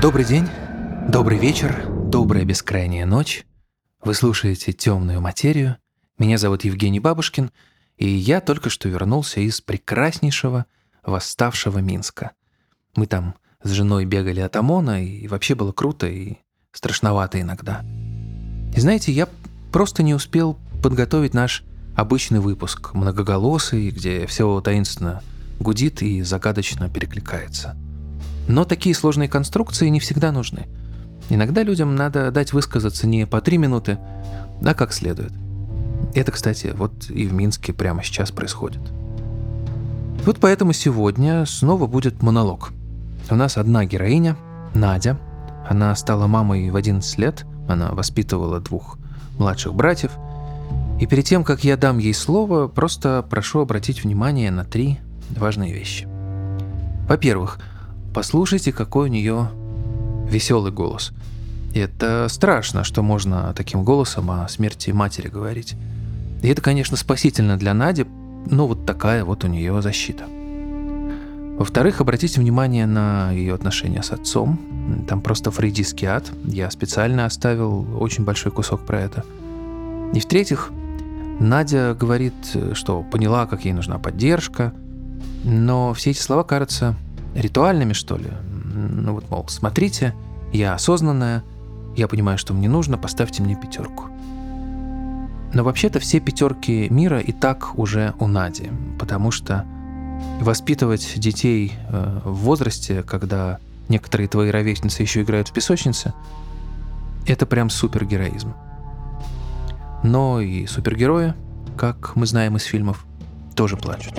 Добрый день, добрый вечер, добрая бескрайняя ночь. Вы слушаете «Темную материю». Меня зовут Евгений Бабушкин, и я только что вернулся из прекраснейшего восставшего Минска. Мы там с женой бегали от ОМОНа, и вообще было круто и страшновато иногда. И знаете, я просто не успел подготовить наш обычный выпуск, многоголосый, где все таинственно гудит и загадочно перекликается. Но такие сложные конструкции не всегда нужны. Иногда людям надо дать высказаться не по три минуты, а как следует. Это, кстати, вот и в Минске прямо сейчас происходит. Вот поэтому сегодня снова будет монолог. У нас одна героиня, Надя. Она стала мамой в 11 лет, она воспитывала двух младших братьев. И перед тем, как я дам ей слово, просто прошу обратить внимание на три важные вещи. Во-первых, послушайте, какой у нее веселый голос. И это страшно, что можно таким голосом о смерти матери говорить. И это, конечно, спасительно для Нади, но вот такая вот у нее защита. Во-вторых, обратите внимание на ее отношения с отцом. Там просто фрейдистский ад. Я специально оставил очень большой кусок про это. И в-третьих, Надя говорит, что поняла, как ей нужна поддержка, но все эти слова кажутся ритуальными, что ли. Ну вот, мол, смотрите, я осознанная, я понимаю, что мне нужно, поставьте мне пятерку. Но вообще-то все пятерки мира и так уже у Нади, потому что воспитывать детей э, в возрасте, когда некоторые твои ровесницы еще играют в песочнице, это прям супергероизм. Но и супергерои, как мы знаем из фильмов, тоже плачут.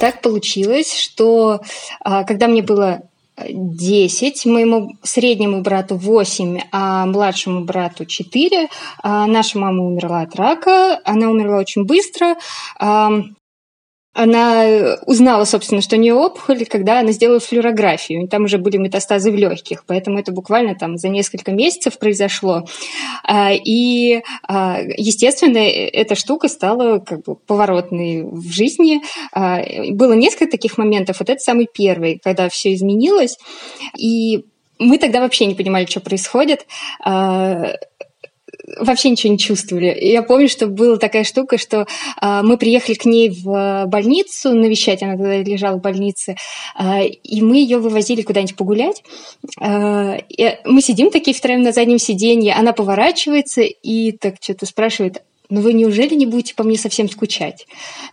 Так получилось, что а, когда мне было 10, моему среднему брату 8, а младшему брату 4. А наша мама умерла от рака, она умерла очень быстро она э, узнала, собственно, что у нее опухоль, когда она сделала флюорографию. Там уже были метастазы в легких, поэтому это буквально там за несколько месяцев произошло. А, и, а, естественно, э, эта штука стала как бы поворотной в жизни. А, было несколько таких моментов. Вот это самый первый, когда все изменилось. И мы тогда вообще не понимали, что происходит вообще ничего не чувствовали. Я помню, что была такая штука, что э, мы приехали к ней в больницу навещать, она тогда лежала в больнице, э, и мы ее вывозили куда-нибудь погулять. Э, мы сидим такие втроем на заднем сиденье, она поворачивается и так что-то спрашивает, ну вы неужели не будете по мне совсем скучать?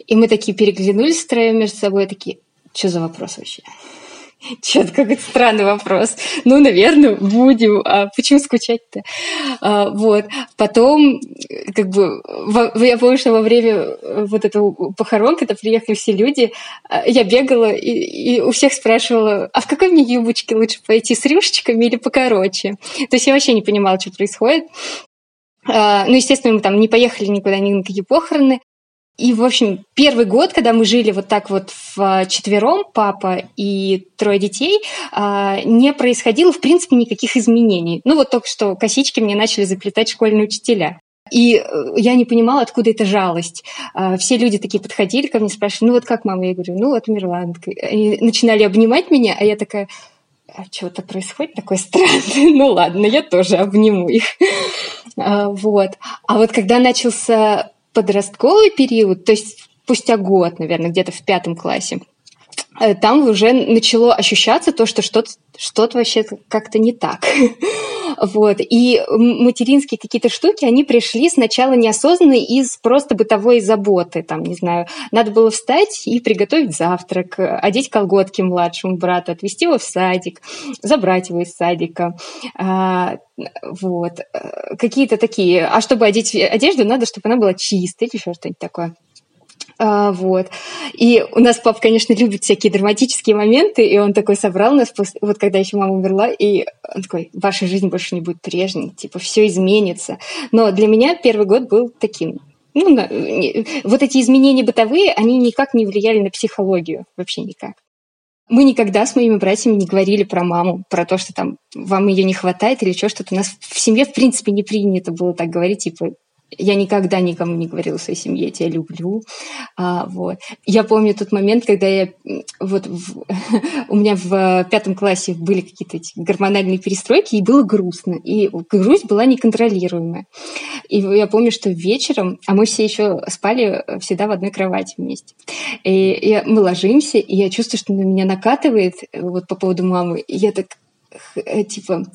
И мы такие переглянулись втроем между собой, такие, что за вопрос вообще? Чё-то какой-то странный вопрос. Ну, наверное, будем. А почему скучать-то? А, вот. Потом, как бы, во, я помню, что во время э, вот этого похорон, когда приехали все люди, а, я бегала и, и у всех спрашивала, а в какой мне юбочке лучше пойти, с рюшечками или покороче? То есть я вообще не понимала, что происходит. А, ну, естественно, мы там не поехали никуда, ни на какие похороны. И, в общем, первый год, когда мы жили вот так вот в а, четвером, папа и трое детей, а, не происходило, в принципе, никаких изменений. Ну вот только что косички мне начали заплетать школьные учителя. И э, я не понимала, откуда эта жалость. А, все люди такие подходили ко мне, спрашивали, ну вот как мама? Я говорю, ну вот умерла. Они начинали обнимать меня, а я такая, а что-то происходит такое странное. ну ладно, я тоже обниму их. вот. А вот когда начался подростковый период, то есть спустя год, наверное, где-то в пятом классе, э, там уже начало ощущаться то, что что-то что вообще как-то не так. Вот. И материнские какие-то штуки, они пришли сначала неосознанно из просто бытовой заботы. Там, не знаю, надо было встать и приготовить завтрак, одеть колготки младшему брату, отвезти его в садик, забрать его из садика. А, вот. Э, какие-то такие. А чтобы одеть одежду, надо, чтобы она была чистой или еще что-нибудь такое. А, вот. И у нас папа, конечно, любит всякие драматические моменты, и он такой собрал нас, после, вот когда еще мама умерла, и он такой, ваша жизнь больше не будет прежней, типа, все изменится. Но для меня первый год был таким. Ну, на, не, вот эти изменения бытовые, они никак не влияли на психологию, вообще никак. Мы никогда с моими братьями не говорили про маму, про то, что там вам ее не хватает или что, что-то. У нас в семье, в принципе, не принято было так говорить, типа, Я никогда никому не говорила своей семье, я тебя люблю. А, вот. Я помню тот момент, когда я вот в, у меня в пятом классе были какие-то эти гормональные перестройки, и было грустно. И грусть была неконтролируемая. И я помню, что вечером, а мы все еще спали всегда в одной кровати вместе. И я, мы ложимся, и я чувствую, что на меня накатывает вот по поводу мамы. И я так Э, типа,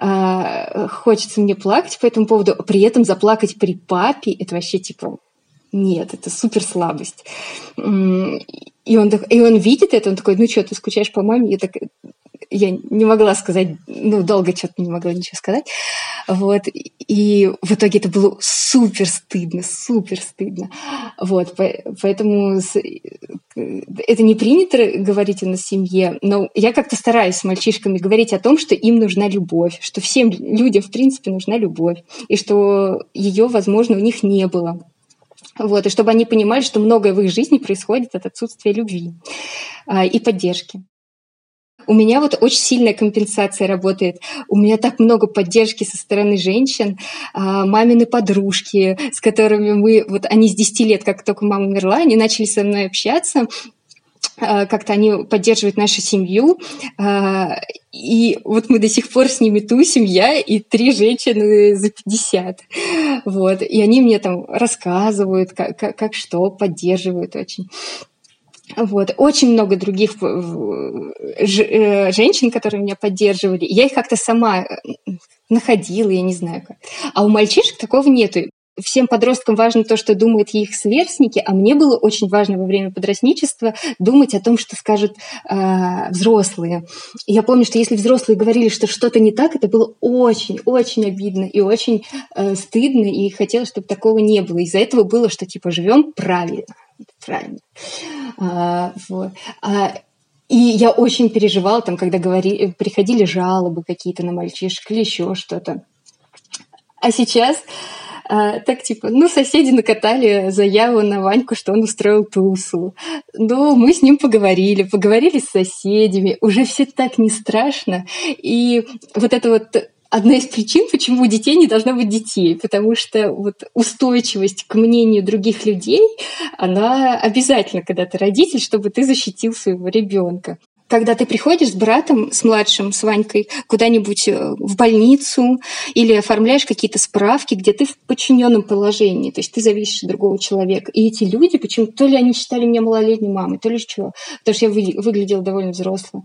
э, хочется мне плакать по этому поводу, а при этом заплакать при папе, это вообще, типа, нет, это супер слабость. И он, и он видит это, он такой, ну что, ты скучаешь по маме? Я так, я не могла сказать, ну, долго что-то не могла ничего сказать. Вот. И в итоге это было супер стыдно, супер стыдно. Вот. Поэтому это не принято говорить на семье, но я как-то стараюсь с мальчишками говорить о том, что им нужна любовь, что всем людям, в принципе, нужна любовь, и что ее, возможно, у них не было. Вот, и чтобы они понимали, что многое в их жизни происходит от отсутствия любви а, и поддержки. У меня вот очень сильная компенсация работает. У меня так много поддержки со стороны женщин, а, мамины подружки, с которыми мы, вот они с 10 лет, как только мама умерла, они начали со мной общаться, а, как-то они поддерживают нашу семью. А, и вот мы до сих пор с ними тусим, я и три женщины за 50. Вот. И они мне там рассказывают, как, как, как что, поддерживают очень. Вот. Очень много других э, женщин, которые меня поддерживали. Я их как-то сама э, находила, я не знаю как. А у мальчишек такого нету. Всем подросткам важно то, что думают их сверстники, а мне было очень важно во время подростничества думать о том, что скажут э, взрослые. Я помню, что если взрослые говорили, что что-то не так, это было очень-очень обидно и очень э, стыдно, и хотелось, чтобы такого не было. Из-за этого было, что типа живем правильно правильно. А, вот. А, и я очень переживала, там, когда говорили, приходили жалобы какие-то на мальчишек или еще что-то. А сейчас а, так типа, ну, соседи накатали заяву на Ваньку, что он устроил тусу. Ну, мы с ним поговорили, поговорили с соседями, уже все так не страшно. И вот это вот одна из причин, почему у детей не должно быть детей, потому что вот устойчивость к мнению других людей, она обязательно, когда ты родитель, чтобы ты защитил своего ребенка когда ты приходишь с братом, с младшим, с Ванькой, куда-нибудь э, в больницу или оформляешь какие-то справки, где ты в подчиненном положении, то есть ты зависишь от другого человека. И эти люди, почему то ли они считали меня малолетней мамой, то ли что, потому что я выглядела довольно взрослой,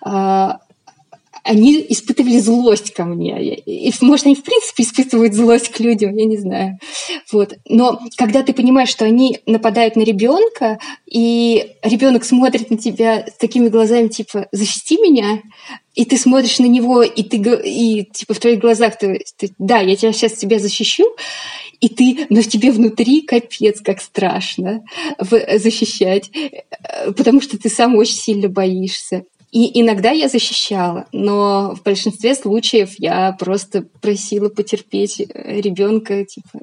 а, они испытывали злость ко мне. И, может, они в принципе испытывают злость к людям, я не знаю. Вот. Но когда ты понимаешь, что они нападают на ребенка, и ребенок смотрит на тебя с такими глазами, типа, защити меня, и ты смотришь на него, и ты и типа в твоих глазах ты, ты да, я тебя сейчас тебя защищу, и ты, но тебе внутри капец как страшно защищать, э, потому что ты сам очень сильно боишься. И иногда я защищала, но в большинстве случаев я просто просила потерпеть э, ребенка, типа,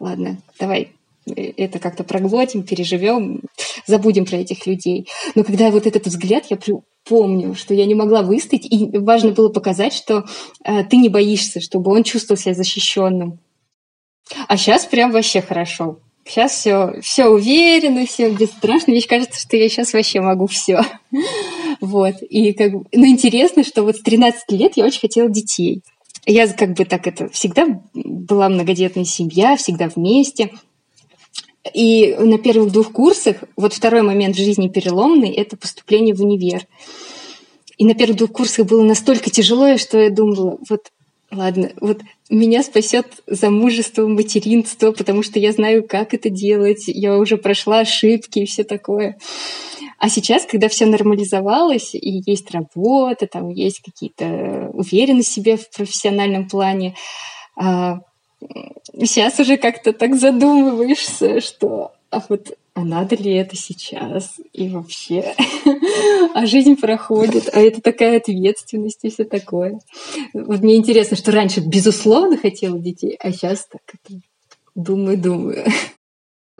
ладно, давай э, это как-то проглотим, переживем, забудем про этих людей. Но когда вот этот взгляд, я помню, что я не могла выстоять, и важно было показать, что э, ты не боишься, чтобы он чувствовал себя защищенным. А сейчас прям вообще хорошо. Сейчас все, все уверенно, все бесстрашно. Мне кажется, что я сейчас вообще могу все. Вот. И как бы, ну, интересно, что вот с 13 лет я очень хотела детей. Я как бы так это всегда была многодетная семья, всегда вместе. И на первых двух курсах, вот второй момент в жизни переломный, это поступление в универ. И на первых двух курсах было настолько тяжело, что я думала, вот Ладно, вот меня спасет замужество, материнство, потому что я знаю, как это делать, я уже прошла ошибки и все такое. А сейчас, когда все нормализовалось, и есть работа, там есть какие-то уверенность в себе в профессиональном плане, сейчас а, уже как-то так задумываешься, что а вот а надо ли это сейчас? И вообще, а жизнь проходит, а это такая ответственность и все такое. Вот мне интересно, что раньше, безусловно, хотела детей, а сейчас так это думаю-думаю.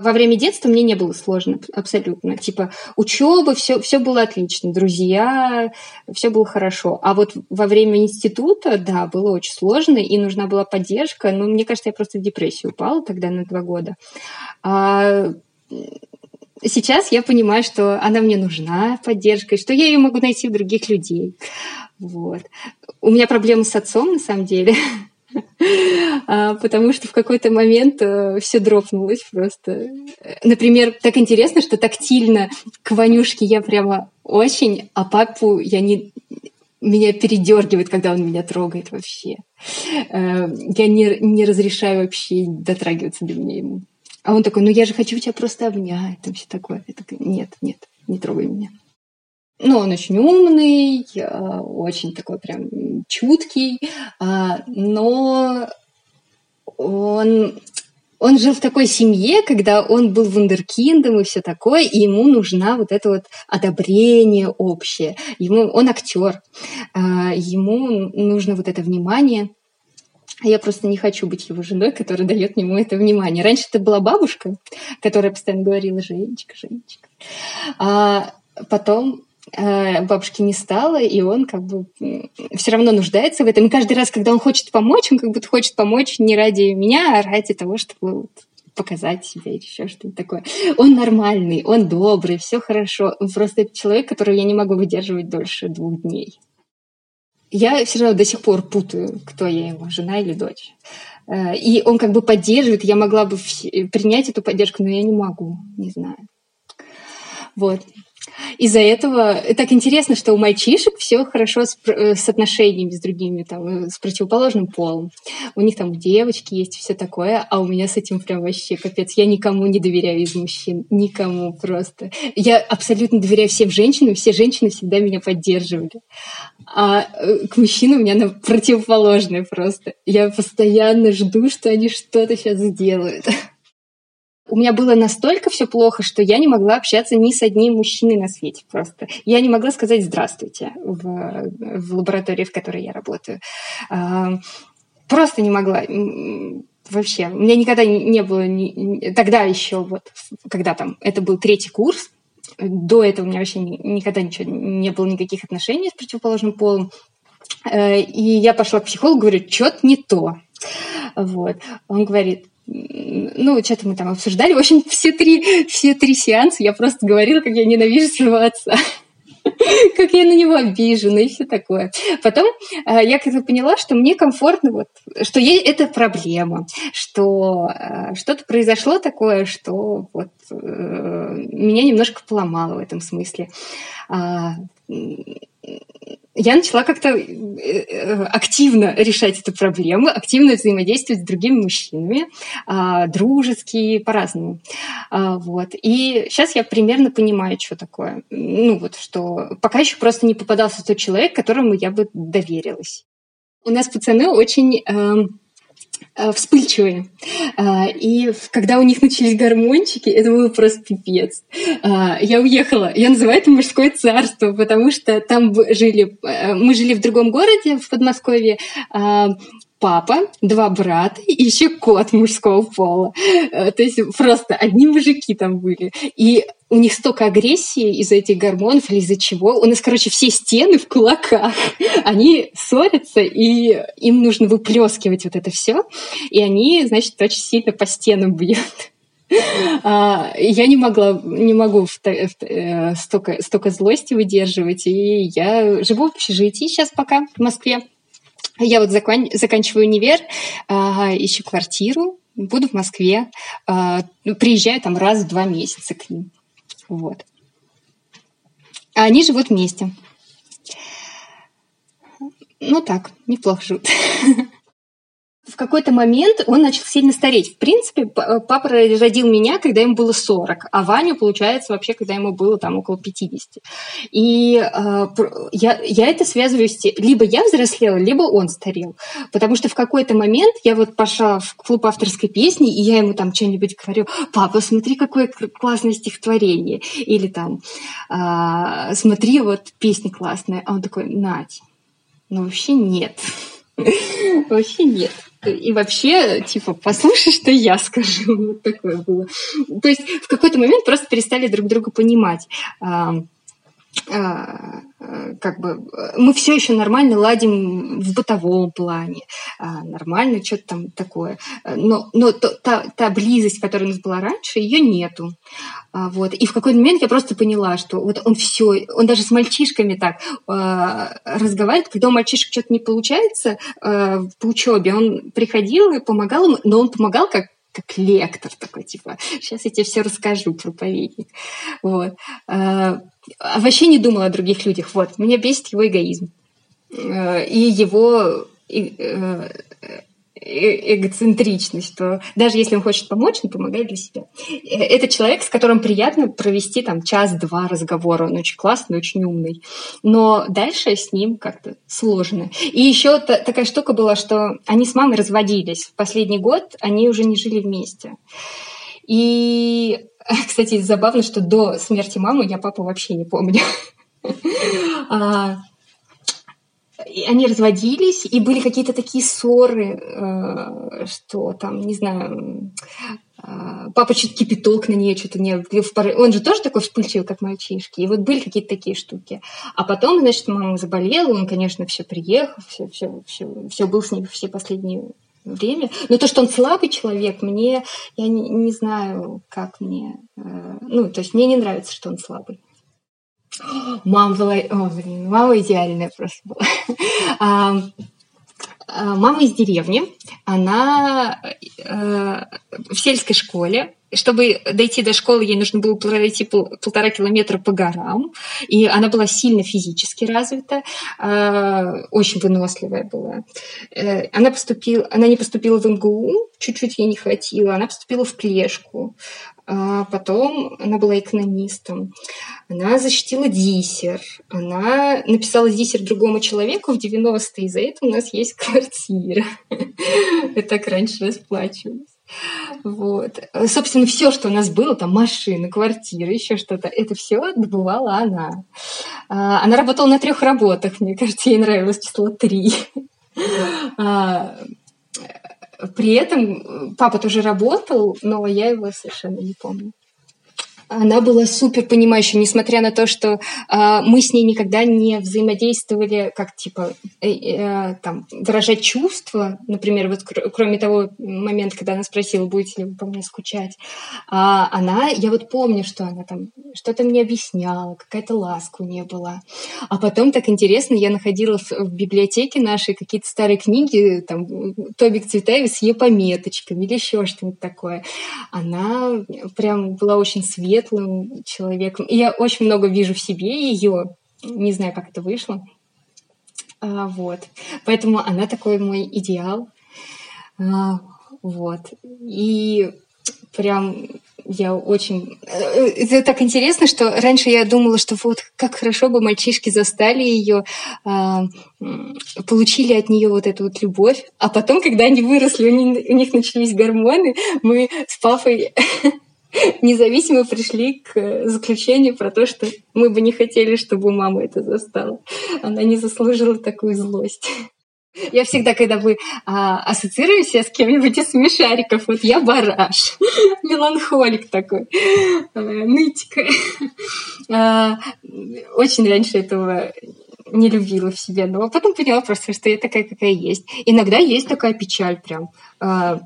Во время детства мне не было сложно абсолютно. Типа учеба, все, все было отлично, друзья, все было хорошо. А вот во время института, да, было очень сложно, и нужна была поддержка. Ну, мне кажется, я просто в депрессию упала тогда на два года. А сейчас я понимаю, что она мне нужна, поддержка, и что я ее могу найти в других людей. Вот. У меня проблемы с отцом, на самом деле. А, потому что в какой-то момент э, все дропнулось просто. Например, так интересно, что тактильно к Ванюшке я прямо очень, а папу я не меня передергивает, когда он меня трогает вообще. Э, я не, не разрешаю вообще дотрагиваться до меня ему. А он такой, ну я же хочу тебя просто обнять, там все такое. Я такая, нет, нет, не трогай меня. Ну, он очень умный, очень такой прям чуткий, а, но он, он жил в такой семье, когда он был вундеркиндом и все такое, и ему нужна вот это вот одобрение общее. Ему, он актер, а, ему нужно вот это внимание. Я просто не хочу быть его женой, которая дает ему это внимание. Раньше это была бабушка, которая постоянно говорила «Женечка, Женечка». А потом Э, бабушки не стало, и он как бы все равно нуждается в этом. И каждый раз, когда он хочет помочь, он как будто хочет помочь не ради меня, а ради того, чтобы вот показать себя или еще что-то такое. Он нормальный, он добрый, все хорошо. Просто это человек, которого я не могу выдерживать дольше двух дней. Я все равно до сих пор путаю, кто я ему, жена или дочь. Э, и он как бы поддерживает, я могла бы принять эту поддержку, но я не могу, не знаю. Вот. Из-за этого так интересно, что у мальчишек все хорошо с, э, с отношениями с другими, там, э, с противоположным полом. У них там девочки есть, все такое, а у меня с этим прям вообще капец. Я никому не доверяю из мужчин, никому просто. Я абсолютно доверяю всем женщинам, все женщины всегда меня поддерживали. А э, к мужчинам у меня на противоположное просто. Я постоянно жду, что они что-то сейчас сделают у меня было настолько все плохо, что я не могла общаться ни с одним мужчиной на свете просто. Я не могла сказать «здравствуйте» в, в лаборатории, в которой я работаю. А, просто не могла. Вообще. У меня никогда не было... Тогда еще вот, когда там, это был третий курс, до этого у меня вообще никогда ничего не было никаких отношений с противоположным полом. Э, и я пошла к психологу, говорю, что-то не то. Вот. Он говорит, ну, что-то мы там обсуждали. В общем, все три, все три сеанса я просто говорила, как я ненавижу своего отца как я на него обижена и все такое. Потом э, я как-то поняла, что мне комфортно, вот, что есть это проблема, что э, что-то произошло такое, что вот, э, меня немножко поломало в этом смысле. Я начала как-то э, э, активно решать эту проблему, активно взаимодействовать с другими мужчинами, а, дружески, по-разному. А, вот. И сейчас я примерно понимаю, что такое. Ну вот, что пока еще просто не попадался тот человек, которому я бы доверилась. У нас пацаны очень эм, вспыльчивые. А, и когда у них начались гормончики, это было просто пипец. А, я уехала. Я называю это мужское царство, потому что там жили... Э, мы жили в другом городе, в Подмосковье, папа, два брата и еще кот мужского пола. Э, то есть просто одни мужики там были. И у них столько агрессии из-за этих гормонов или из-за чего. У нас, короче, все стены в кулаках. Они ссорятся, и им нужно выплескивать вот это все. И они, значит, очень сильно по стенам бьют. А, я не могла, не могу э, столько, столько злости выдерживать, и я живу в общежитии сейчас пока в Москве. Я вот закан... заканчиваю универ, а, ищу квартиру, буду в Москве, а, приезжаю там раз в два месяца к ним. Вот. А они живут вместе. Ну так, неплохо живут. какой-то момент он начал сильно стареть. В принципе, э, папа родил меня, когда ему было 40, а Ваню, получается, вообще, когда ему было там около 50. И э, я, я это связываю с тем, либо я взрослела, либо он старел. Потому что в какой-то момент я вот пошла в клуб авторской песни, и я ему там что-нибудь говорю, папа, смотри, какое классное стихотворение. Или там, э, смотри, вот песня классная. А он такой, Надь, ну вообще нет. Вообще нет. И вообще, типа, послушай, что я скажу. Вот такое было. То есть в какой-то момент просто перестали друг друга понимать. А, а, как бы мы все еще нормально ладим в бытовом плане, а, нормально что-то там такое. Но, но то, та, та близость, которая у нас была раньше, ее нету. Вот. И в какой-то момент я просто поняла, что вот он все, он даже с мальчишками так разговаривает, когда у мальчишек что-то не получается по учебе, он приходил и помогал им, но он помогал как как лектор такой, типа, сейчас я тебе все расскажу, проповедник. Вот. А, вообще не думала о других людях. Вот. Меня бесит его эгоизм. А, и его э, Э, что даже если он хочет помочь, он помогает для себя. Э, это человек, с которым приятно провести там час-два разговора. Он очень классный, очень умный. Но дальше с ним как-то сложно. И еще такая штука была, что они с мамой разводились. В последний год они уже не жили вместе. И, кстати, забавно, что до смерти мамы я папу вообще не помню. А, они разводились, и были какие-то такие ссоры, э, что там, не знаю, э, папа чуть кипяток на нее что-то не... Он же тоже такой вспыльчивый, как мальчишки. И вот были какие-то такие штуки. А потом, значит, мама заболела, он, конечно, все приехал, все, все, все, все был с ней все последние время. Но то, что он слабый человек, мне, я не, не знаю, как мне... Э, ну, то есть мне не нравится, что он слабый. Мама была... О, блин, мама идеальная просто была. А, мама из деревни. Она э, в сельской школе. Чтобы дойти до школы, ей нужно было пройти полтора километра по горам. И она была сильно физически развита, э, очень выносливая была. Э, она, поступила, она не поступила в МГУ, чуть-чуть ей не хватило. Она поступила в Плешку. А потом она была экономистом. Она защитила диссер. Она написала диссер другому человеку в 90-е. И за это у нас есть квартира. Я так раньше расплачивалась. Вот. Собственно, все, что у нас было, там машина, квартира, еще что-то, это все добывала она. А, она работала на трех работах, мне кажется, ей нравилось число три. А, при этом папа тоже работал, но я его совершенно не помню она была супер понимающей, несмотря на то, что э, мы с ней никогда не взаимодействовали, как типа э, э, там выражать чувства, например, вот кр- кроме того момента, когда она спросила, будете ли вы по мне скучать, а она, я вот помню, что она там что-то мне объясняла, какая-то ласка у нее была, а потом так интересно, я находила в, в библиотеке нашей какие-то старые книги, там Тобик Цветаева с ее пометочками или еще что-нибудь такое. Она прям была очень светлая светлым человеком. И я очень много вижу в себе ее. Не знаю, как это вышло. А, вот. Поэтому она такой мой идеал. А, вот. И прям я очень... Э, это так интересно, что раньше я думала, что вот как хорошо бы мальчишки застали ее, а, получили от нее вот эту вот любовь, а потом, когда они выросли, у них начались гормоны, мы с папой независимо пришли к заключению про то, что мы бы не хотели, чтобы мама это застала. Она не заслужила такую злость. Я всегда, когда вы а, ассоциируете с кем-нибудь из смешариков, вот я бараш, меланхолик такой, а, нытика. Очень раньше этого не любила в себе, но потом поняла просто, что я такая, какая есть. Иногда есть такая печаль прям. А,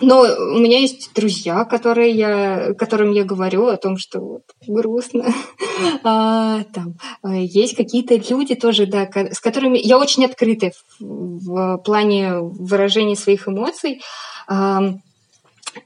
но у меня есть друзья, которые я, которым я говорю о том, что вот, грустно. А, там, а, есть какие-то люди тоже, да, с которыми я очень открыта в, в плане выражения своих эмоций. А,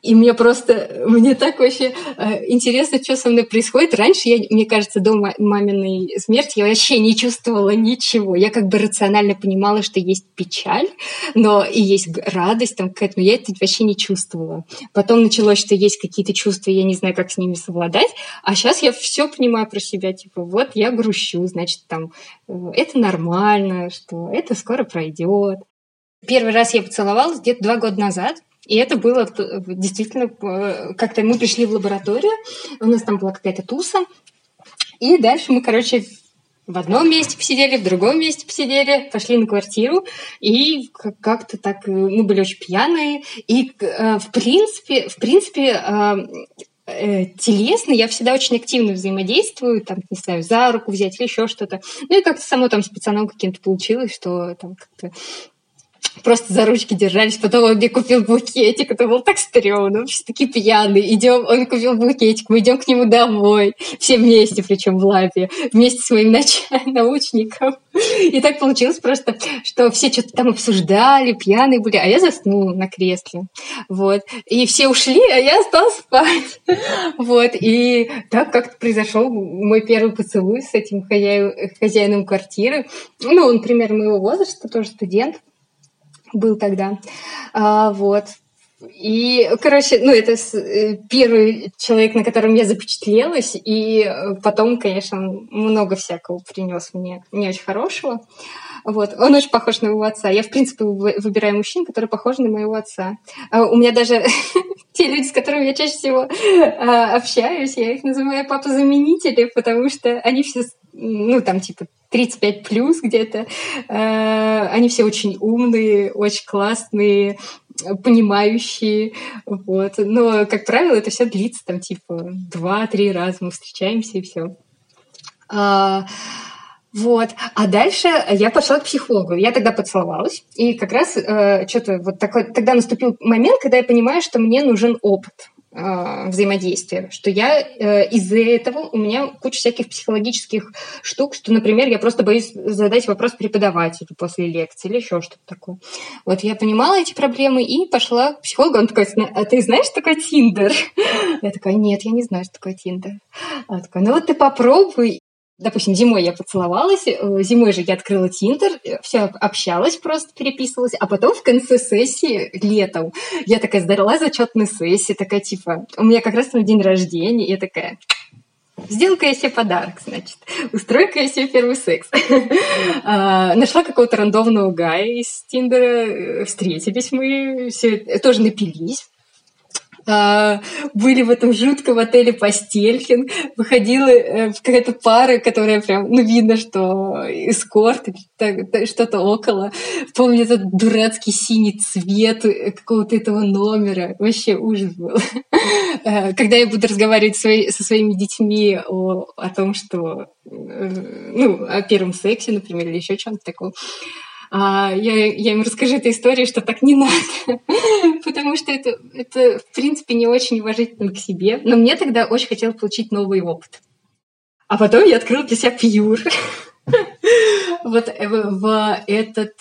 и мне просто, мне так вообще э, интересно, что со мной происходит. Раньше я, мне кажется, до маминой смерти я вообще не чувствовала ничего. Я как бы рационально понимала, что есть печаль, но и есть радость там какая-то, но я это вообще не чувствовала. Потом началось, что есть какие-то чувства, я не знаю, как с ними совладать. А сейчас я все понимаю про себя, типа, вот я грущу, значит, там, э, это нормально, что это скоро пройдет. Первый раз я поцеловалась где-то два года назад. И это было действительно, э, как-то мы пришли в лабораторию, у нас там была какая-то туса, и дальше мы, короче, в одном месте посидели, в другом месте посидели, пошли на квартиру, и как-то так э, мы были очень пьяные, и э, в принципе, в принципе э, телесно я всегда очень активно взаимодействую, там, не знаю, за руку взять или еще что-то. Ну и как-то само там с пацаном каким-то получилось, что там как-то просто за ручки держались. Потом он мне купил букетик. Это было так стрёмно. Все такие пьяные. Идем, он купил букетик. Мы идем к нему домой. Все вместе, причем в лапе. Вместе с моим нач... научником. И так получилось просто, что все что-то там обсуждали, пьяные были, а я заснула на кресле. Вот. И все ушли, а я осталась спать. Вот. И так как-то произошел мой первый поцелуй с этим хозяином квартиры. Ну, он примерно моего возраста, тоже студент был тогда. А, вот. И, короче, ну, это э, первый человек, на котором я запечатлелась, и э, потом, конечно, много всякого принес мне не очень хорошего. Вот. Он очень похож на моего отца. Я, в принципе, выбираю мужчин, которые похожи на моего отца. А у меня даже те люди, с которыми я чаще всего а, общаюсь, я их называю папа-заменители, потому что они все, ну, там, типа, 35 плюс где-то. Э, они все очень умные, очень классные, понимающие. Вот. Но, как правило, это все длится там типа два-три раза мы встречаемся и все. А, вот. А дальше я пошла к психологу. Я тогда поцеловалась. И как раз э, что-то вот такой... Тогда наступил момент, когда я понимаю, что мне нужен опыт. Э, взаимодействия, что я э, из-за этого у меня куча всяких психологических штук, что, например, я просто боюсь задать вопрос преподавателю после лекции или еще что-то такое. Вот я понимала эти проблемы и пошла к психологу. Он такой, а ты знаешь, что такое Тиндер? Я такая, нет, я не знаю, что такое Тиндер. Он такой, ну вот ты попробуй. Допустим, зимой я поцеловалась, э, зимой же я открыла Тиндер, э, все общалась просто, переписывалась, а потом в конце сессии, летом, я такая сдала зачетную сессию, такая типа, у меня как раз на день рождения, я такая, Сделай-ка я себе подарок, значит. Устрой-ка я себе первый секс. А, нашла какого-то рандомного гая из Тиндера, э, встретились мы, все тоже напились. А, были в этом жутком отеле Постелькин, выходила э, какая-то пара, которая прям, ну, видно, что эскорт, что-то около. Помню этот дурацкий синий цвет э, какого-то этого номера. Вообще ужас был. Э, когда я буду разговаривать со своими детьми о, о том, что ну, о первом сексе, например, или еще чем-то таком, я, я им расскажу эту историю, что так не надо, потому что это, это, в принципе, не очень уважительно к себе. Но мне тогда очень хотелось получить новый опыт. А потом я открыла для себя пьюр. Вот в этот,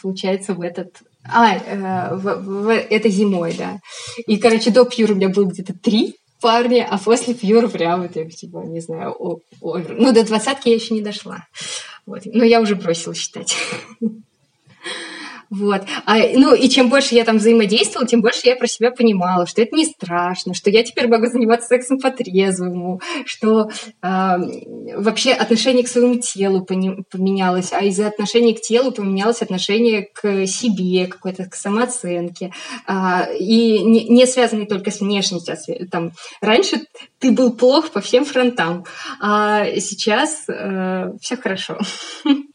получается, в этот а, э, в, в, это зимой, да. И, короче, до пьюра у меня было где-то три парня, а после пьюра прям, вот, типа, не знаю, о, овер. Ну, до двадцатки я еще не дошла. Вот. Но я уже бросила считать. Вот. А, ну, и чем больше я там взаимодействовала, тем больше я про себя понимала, что это не страшно, что я теперь могу заниматься сексом по-трезвому, что э, вообще отношение к своему телу поменялось, а из-за отношения к телу поменялось отношение к себе, какой-то к самооценке. Э, и не, не связанный только с внешностью. А там, раньше ты был плох по всем фронтам, а сейчас э, все хорошо.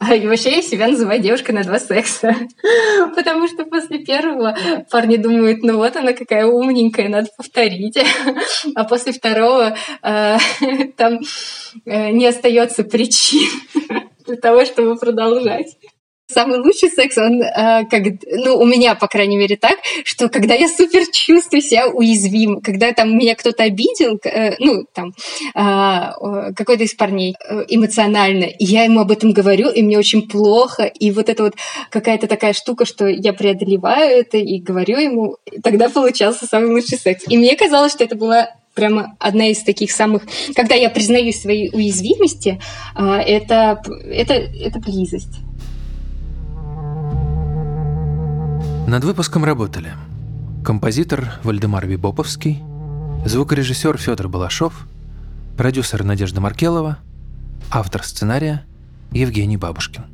И вообще я себя называю девушкой на два секса. Потому что после первого парни думают, ну вот она какая умненькая, надо повторить. А после второго э, там э, не остается причин для того, чтобы продолжать. Самый лучший секс, он э, как, ну, у меня, по крайней мере, так, что когда я супер чувствую себя уязвим, когда там меня кто-то обидел, э, ну, там, э, какой-то из парней э, эмоционально, и я ему об этом говорю, и мне очень плохо, и вот это вот какая-то такая штука, что я преодолеваю это и говорю ему, тогда получался самый лучший секс. И мне казалось, что это была прямо одна из таких самых, когда я признаю свои уязвимости, э, это, это, это близость. Над выпуском работали композитор Вальдемар Вибоповский, звукорежиссер Федор Балашов, продюсер Надежда Маркелова, автор сценария Евгений Бабушкин.